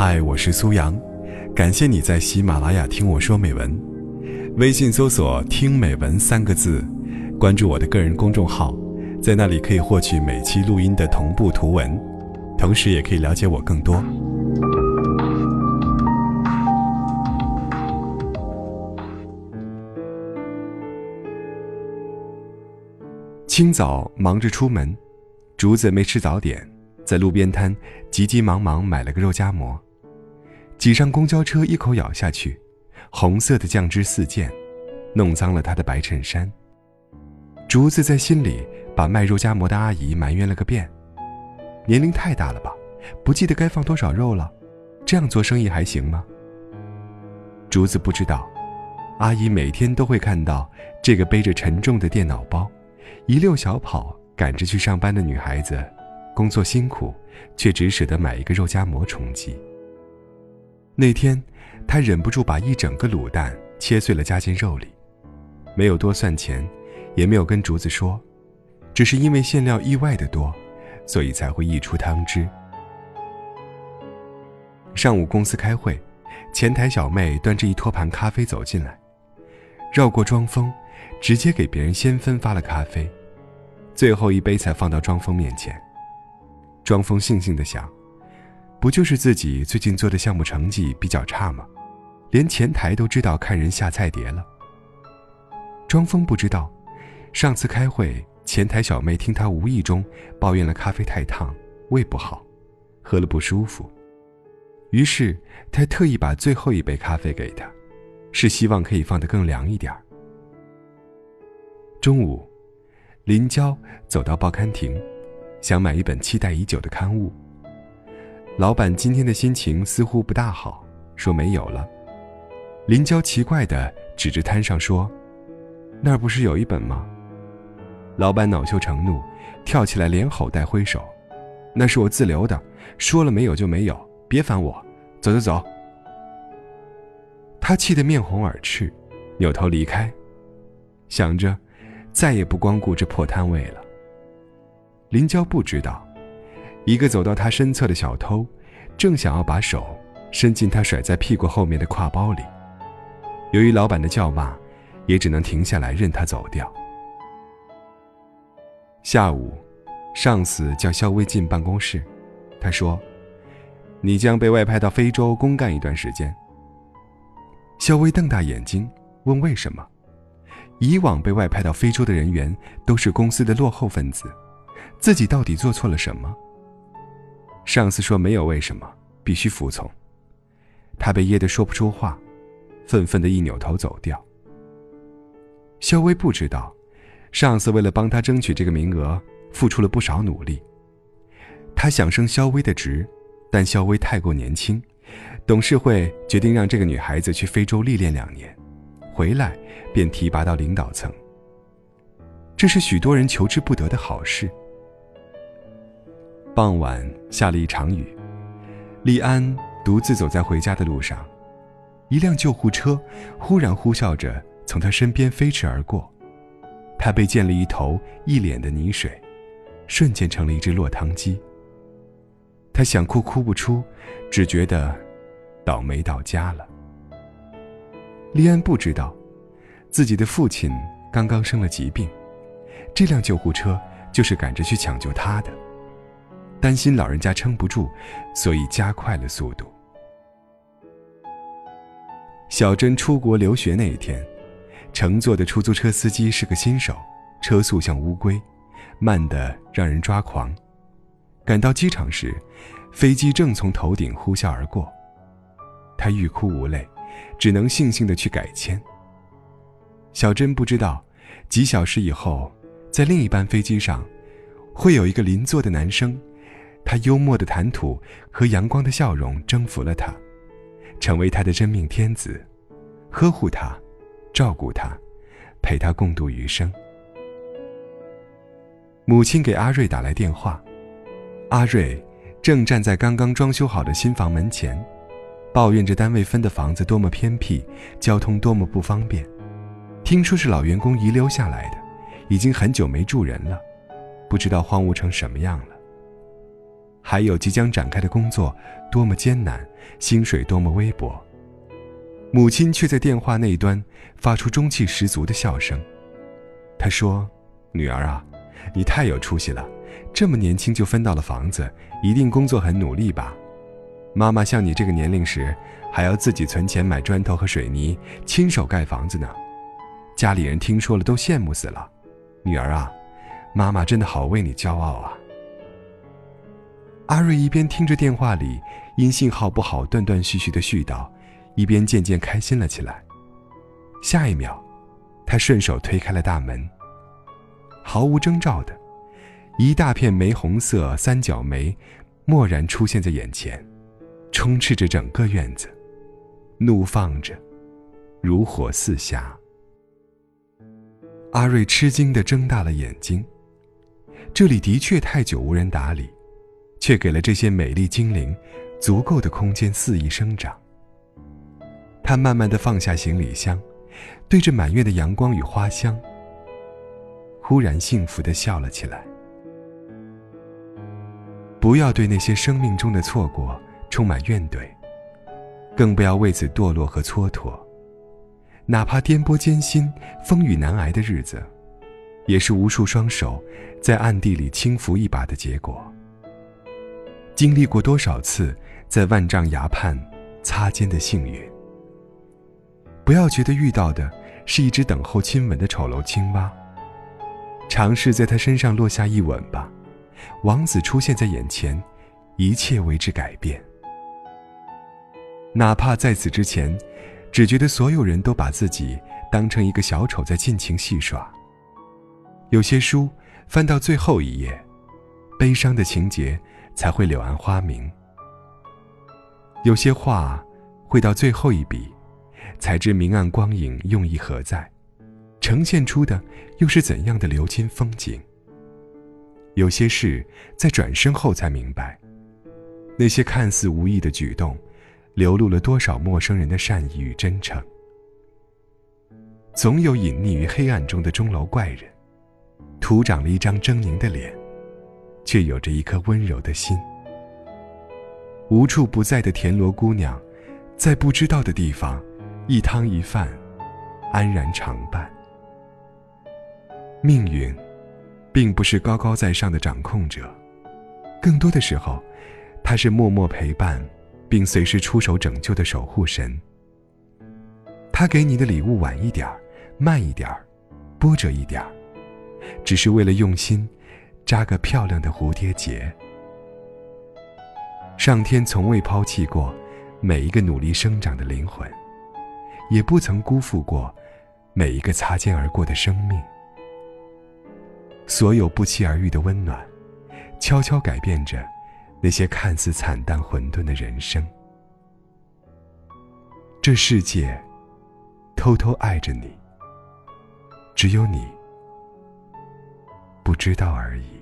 嗨，我是苏阳，感谢你在喜马拉雅听我说美文。微信搜索“听美文”三个字，关注我的个人公众号，在那里可以获取每期录音的同步图文，同时也可以了解我更多。清早忙着出门，竹子没吃早点，在路边摊急急忙忙买了个肉夹馍，挤上公交车，一口咬下去，红色的酱汁四溅，弄脏了他的白衬衫。竹子在心里把卖肉夹馍的阿姨埋怨了个遍，年龄太大了吧，不记得该放多少肉了，这样做生意还行吗？竹子不知道，阿姨每天都会看到这个背着沉重的电脑包。一溜小跑赶着去上班的女孩子，工作辛苦，却只舍得买一个肉夹馍充饥。那天，他忍不住把一整个卤蛋切碎了加进肉里，没有多算钱，也没有跟竹子说，只是因为馅料意外的多，所以才会溢出汤汁。上午公司开会，前台小妹端着一托盘咖啡走进来，绕过庄峰，直接给别人先分发了咖啡。最后一杯才放到庄峰面前。庄峰悻悻地想：“不就是自己最近做的项目成绩比较差吗？连前台都知道看人下菜碟了。”庄峰不知道，上次开会，前台小妹听他无意中抱怨了咖啡太烫，胃不好，喝了不舒服。于是他特意把最后一杯咖啡给他，是希望可以放得更凉一点儿。中午。林娇走到报刊亭，想买一本期待已久的刊物。老板今天的心情似乎不大好，说没有了。林娇奇怪地指着摊上说：“那儿不是有一本吗？”老板恼羞成怒，跳起来连吼带挥手：“那是我自留的，说了没有就没有，别烦我，走走走。”他气得面红耳赤，扭头离开，想着。再也不光顾这破摊位了。林娇不知道，一个走到他身侧的小偷，正想要把手伸进他甩在屁股后面的挎包里。由于老板的叫骂，也只能停下来任他走掉。下午，上司叫肖威进办公室，他说：“你将被外派到非洲公干一段时间。”肖威瞪大眼睛问：“为什么？”以往被外派到非洲的人员都是公司的落后分子，自己到底做错了什么？上司说没有为什么，必须服从。他被噎得说不出话，愤愤地一扭头走掉。肖薇不知道，上司为了帮他争取这个名额，付出了不少努力。他想升肖薇的职，但肖薇太过年轻，董事会决定让这个女孩子去非洲历练两年。回来便提拔到领导层，这是许多人求之不得的好事。傍晚下了一场雨，利安独自走在回家的路上，一辆救护车忽然呼啸着从他身边飞驰而过，他被溅了一头一脸的泥水，瞬间成了一只落汤鸡。他想哭哭不出，只觉得倒霉到家了。利安不知道，自己的父亲刚刚生了疾病，这辆救护车就是赶着去抢救他的。担心老人家撑不住，所以加快了速度。小珍出国留学那一天，乘坐的出租车司机是个新手，车速像乌龟，慢得让人抓狂。赶到机场时，飞机正从头顶呼啸而过，他欲哭无泪。只能悻悻地去改签。小珍不知道，几小时以后，在另一班飞机上，会有一个邻座的男生，他幽默的谈吐和阳光的笑容征服了他，成为他的真命天子，呵护他，照顾他，陪他共度余生。母亲给阿瑞打来电话，阿瑞正站在刚刚装修好的新房门前。抱怨着单位分的房子多么偏僻，交通多么不方便。听说是老员工遗留下来的，已经很久没住人了，不知道荒芜成什么样了。还有即将展开的工作多么艰难，薪水多么微薄。母亲却在电话那一端发出中气十足的笑声。她说：“女儿啊，你太有出息了，这么年轻就分到了房子，一定工作很努力吧？妈妈像你这个年龄时，还要自己存钱买砖头和水泥，亲手盖房子呢。家里人听说了都羡慕死了。女儿啊，妈妈真的好为你骄傲啊。”阿瑞一边听着电话里因信号不好断断续续的絮叨。一边渐渐开心了起来。下一秒，他顺手推开了大门。毫无征兆的，一大片玫红色三角梅，蓦然出现在眼前，充斥着整个院子，怒放着，如火似霞。阿瑞吃惊的睁大了眼睛。这里的确太久无人打理，却给了这些美丽精灵足够的空间肆意生长。他慢慢的放下行李箱，对着满院的阳光与花香，忽然幸福的笑了起来。不要对那些生命中的错过充满怨怼，更不要为此堕落和蹉跎。哪怕颠簸艰辛、风雨难挨的日子，也是无数双手在暗地里轻扶一把的结果。经历过多少次在万丈崖畔擦肩的幸运？不要觉得遇到的是一只等候亲吻的丑陋青蛙。尝试在他身上落下一吻吧，王子出现在眼前，一切为之改变。哪怕在此之前，只觉得所有人都把自己当成一个小丑在尽情戏耍。有些书翻到最后一页，悲伤的情节才会柳暗花明。有些话会到最后一笔。才知明暗光影用意何在，呈现出的又是怎样的流金风景。有些事在转身后才明白，那些看似无意的举动，流露了多少陌生人的善意与真诚。总有隐匿于黑暗中的钟楼怪人，徒长了一张狰狞的脸，却有着一颗温柔的心。无处不在的田螺姑娘，在不知道的地方。一汤一饭，安然常伴。命运，并不是高高在上的掌控者，更多的时候，他是默默陪伴，并随时出手拯救的守护神。他给你的礼物晚一点儿，慢一点儿，波折一点儿，只是为了用心扎个漂亮的蝴蝶结。上天从未抛弃过每一个努力生长的灵魂。也不曾辜负过每一个擦肩而过的生命。所有不期而遇的温暖，悄悄改变着那些看似惨淡混沌的人生。这世界偷偷爱着你，只有你不知道而已。